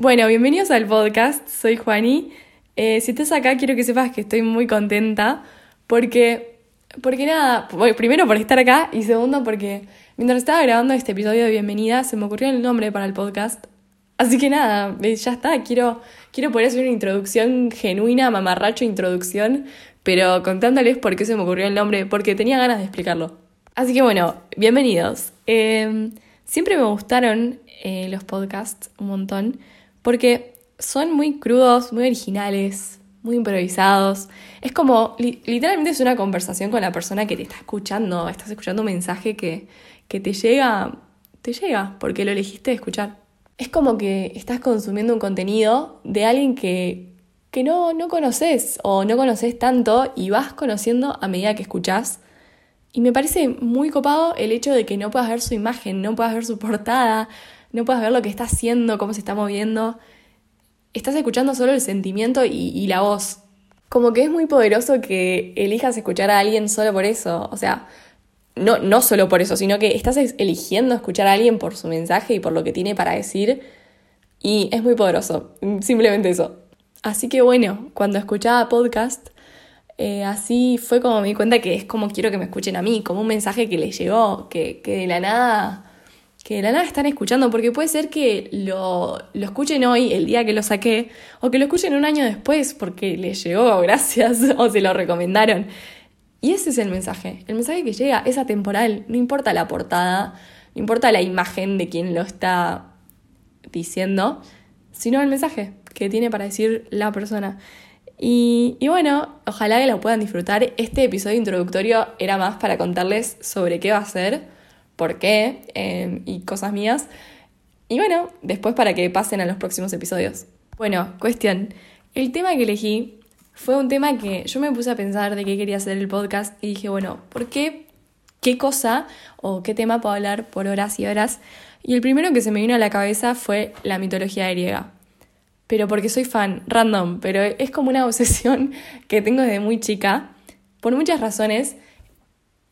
Bueno, bienvenidos al podcast, soy Juani. Eh, si estás acá, quiero que sepas que estoy muy contenta porque, porque nada, primero por estar acá y segundo porque mientras estaba grabando este episodio de bienvenida se me ocurrió el nombre para el podcast. Así que nada, eh, ya está, quiero, quiero poder hacer una introducción genuina, mamarracho introducción, pero contándoles por qué se me ocurrió el nombre, porque tenía ganas de explicarlo. Así que bueno, bienvenidos. Em, siempre me gustaron eh, los podcasts un montón porque son muy crudos, muy originales, muy improvisados. Es como, literalmente es una conversación con la persona que te está escuchando, estás escuchando un mensaje que, que te llega, te llega, porque lo elegiste escuchar. Es como que estás consumiendo un contenido de alguien que, que no, no conoces o no conoces tanto y vas conociendo a medida que escuchás. Y me parece muy copado el hecho de que no puedas ver su imagen, no puedas ver su portada, no puedas ver lo que está haciendo, cómo se está moviendo. Estás escuchando solo el sentimiento y, la voz. Como que es muy poderoso que elijas escuchar a alguien solo por eso. O sea, no, no solo por eso, sino que estás eligiendo escuchar a alguien por su mensaje y por lo que tiene para decir. Y es muy poderoso. Simplemente eso. Así que bueno, cuando escuchaba podcast, eh, así fue como me di cuenta que es como quiero que me escuchen a mí, como un mensaje que les llegó, que de la nada que de la nada están escuchando, porque puede ser que lo, lo, escuchen hoy, el día que lo saqué, o que lo escuchen un año después porque les llegó, gracias, o se lo recomendaron. Y ese es el mensaje. El mensaje que llega es atemporal, no importa la portada, no importa la imagen de quien lo está diciendo, sino el mensaje que tiene para decir la persona. Y, y, bueno, ojalá que lo puedan disfrutar. Este episodio introductorio era más para contarles sobre qué va a ser por qué em, y cosas mías. Y bueno, después para que pasen a los próximos episodios. Bueno, cuestión. El tema que elegí fue un tema que yo me puse a pensar de qué quería hacer el podcast y dije, bueno, ¿por qué? ¿Qué cosa o qué tema puedo hablar por horas y horas? Y el primero que se me vino a la cabeza fue la mitología griega. Pero porque soy fan, random, pero es como una obsesión que tengo desde muy chica, por muchas razones.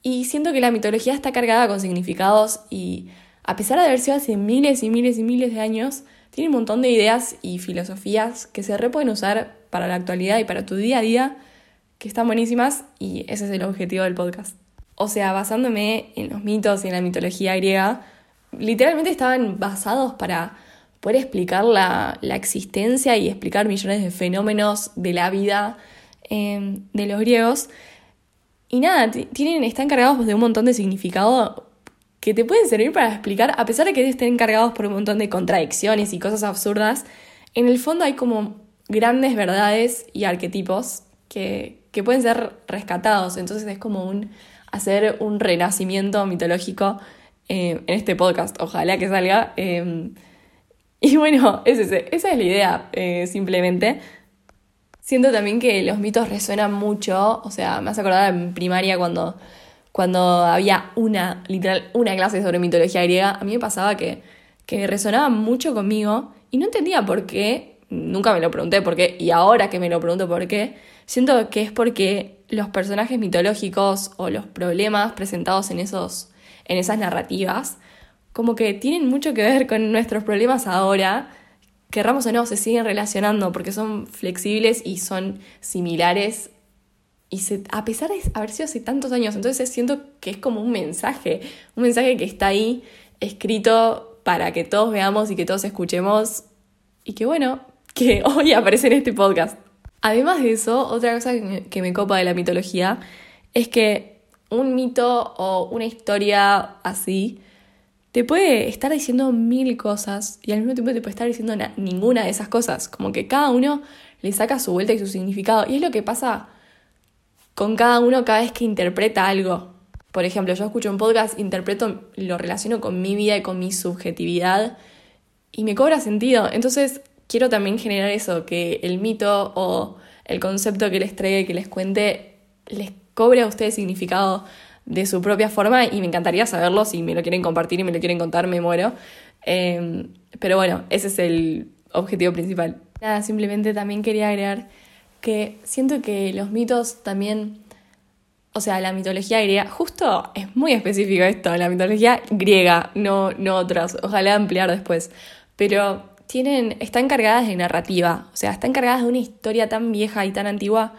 Y siento que la mitología está cargada con significados y a pesar de haber sido hace miles y miles y miles de años, tiene un montón de ideas y filosofías que se re pueden usar para la actualidad y para tu día a día, que están buenísimas y ese es el objetivo del podcast. O sea, basándome en los mitos y en la mitología griega, literalmente estaban basados para poder explicar la, existencia y explicar millones de fenómenos de la vida eh, de los griegos y nada, tienen, están cargados de un montón de significado que te pueden servir para explicar, a pesar de que estén cargados por un montón de contradicciones y cosas absurdas, en el fondo hay como grandes verdades y arquetipos que, que pueden ser rescatados. Entonces es como un hacer un renacimiento mitológico eh, en este podcast. Ojalá que salga. Eh, y bueno, es esa es la idea, eh, simplemente. Siento también que los mitos resuenan mucho, o sea, me has acordado en primaria cuando, cuando había una, literal, una clase sobre mitología griega, a mí me pasaba que, que resonaba mucho conmigo y no entendía por qué, nunca me lo pregunté por qué, y ahora que me lo pregunto por qué, siento que es porque los personajes mitológicos o los problemas presentados en, esos, en esas narrativas, como que tienen mucho que ver con nuestros problemas ahora querramos o no, se siguen relacionando porque son flexibles y son similares. Y a pesar de haber sido hace tantos años, entonces siento que es como un mensaje, un mensaje que está ahí escrito para que todos veamos y que todos escuchemos. Y que bueno, que hoy aparece en este podcast. Además de eso, otra cosa que me copa de la mitología es que un mito o una historia así te puede estar diciendo mil cosas y al mismo tiempo te puede estar diciendo ninguna de esas cosas. Como que cada uno le saca su vuelta y su significado. Y es lo que pasa con cada uno cada vez que interpreta algo. Por ejemplo, yo escucho un podcast, interpreto, lo relaciono con mi vida y con mi subjetividad y me cobra sentido. Entonces quiero también generar eso, que el mito o el concepto que les traiga que les cuente les cobre a ustedes significado de su propia forma y me encantaría saberlo, si me lo quieren compartir y me lo quieren contar, me muero. Em, pero bueno, ese es el objetivo principal. Nada, simplemente también quería agregar que siento que los mitos también, o sea, la mitología griega, justo es muy específico esto, la mitología griega, no, no otras, ojalá ampliar después, pero tienen, están cargadas de narrativa, o sea, están cargadas de una historia tan vieja y tan antigua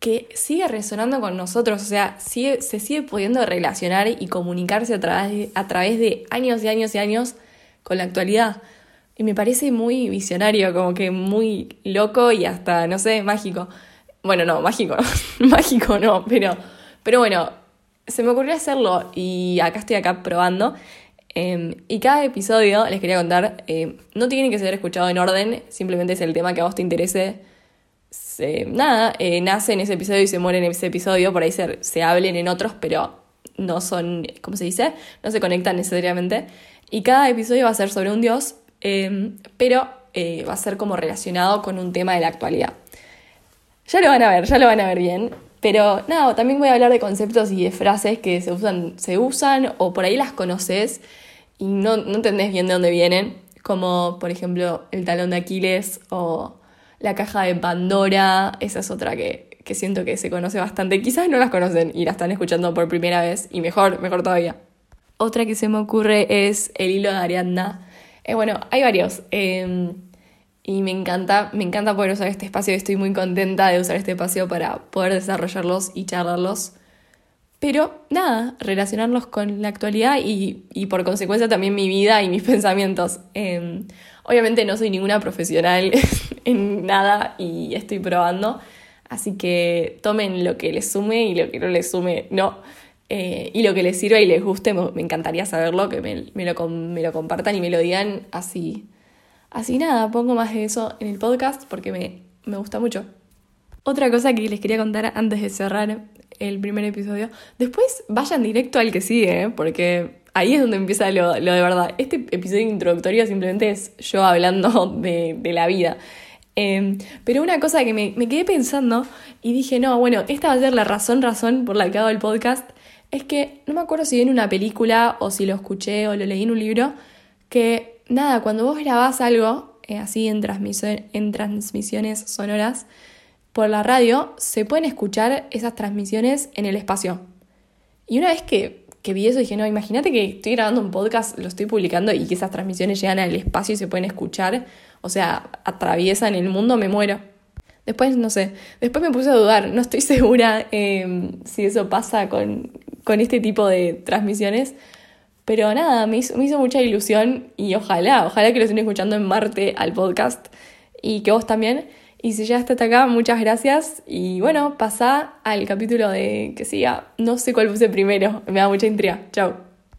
que sigue resonando con nosotros, o sea, sigue, se sigue pudiendo relacionar y comunicarse a través, de, a través de años y años y años con la actualidad. Y me parece muy visionario, como que muy loco y hasta, no sé, mágico. Bueno, no, mágico, mágico no, pero, pero bueno, se me ocurrió hacerlo y acá estoy acá probando. Em, y cada episodio, les quería contar, em, no tiene que ser escuchado en orden, simplemente es el tema que a vos te interese. Nada, eh, nace en ese episodio y se muere en ese episodio, por ahí se, se hablen en otros, pero no son, ¿cómo se dice? No se conectan necesariamente. Y cada episodio va a ser sobre un dios, em, pero eh, va a ser como relacionado con un tema de la actualidad. Ya lo van a ver, ya lo van a ver bien. Pero nada, también voy a hablar de conceptos y de frases que se usan, se usan o por ahí las conoces y no, no entendés bien de dónde vienen, como por ejemplo el talón de Aquiles o la caja de Pandora, esa es otra que, que siento que se conoce bastante. Quizás no las conocen y la están escuchando por primera vez y mejor, mejor todavía. Otra que se me ocurre es el hilo de Ariadna. Eh, bueno, hay varios. Em, y me encanta, me encanta poder usar este espacio estoy muy contenta de usar este espacio para poder desarrollarlos y charlarlos. Pero nada, relacionarlos con la actualidad y, y por consecuencia también mi vida y mis pensamientos. Em, obviamente no soy ninguna profesional en nada y estoy probando, así que tomen lo que les sume y lo que no les sume, no. Eh, y lo que les sirva y les guste, me, encantaría saberlo, que me, me, lo, me compartan y me lo digan así Así nada, pongo más de eso en el podcast porque me, me gusta mucho. Otra cosa que les quería contar antes de cerrar el primer episodio, después vayan directo al que sigue, ¿eh? porque ahí es donde empieza lo, lo, de verdad. Este episodio introductorio simplemente es yo hablando de, de la vida. Eh, pero una cosa que me, me, quedé pensando y dije, no, bueno, esta va a ser la razón, razón por la que hago el podcast, es que no me acuerdo si vi en una película o si lo escuché o lo leí en un libro, que nada, cuando vos grabás algo, eh, así en, en transmisiones sonoras por la radio, se pueden escuchar esas transmisiones en el espacio. Y una vez que, que vi eso dije, no, imagínate que estoy grabando un podcast, lo estoy publicando y que esas transmisiones llegan al espacio y se pueden escuchar, o sea, atraviesan el mundo, me muero. Después, no sé, después me puse a dudar, no estoy segura eh, si eso pasa con, con este tipo de transmisiones, pero nada, me hizo, mucha ilusión y ojalá, ojalá que lo estén escuchando en Marte al podcast y que vos también. Y si ya hasta acá, muchas gracias. Y bueno, pasa al capítulo de que siga. No sé cuál puse primero, me da mucha intriga. Chao.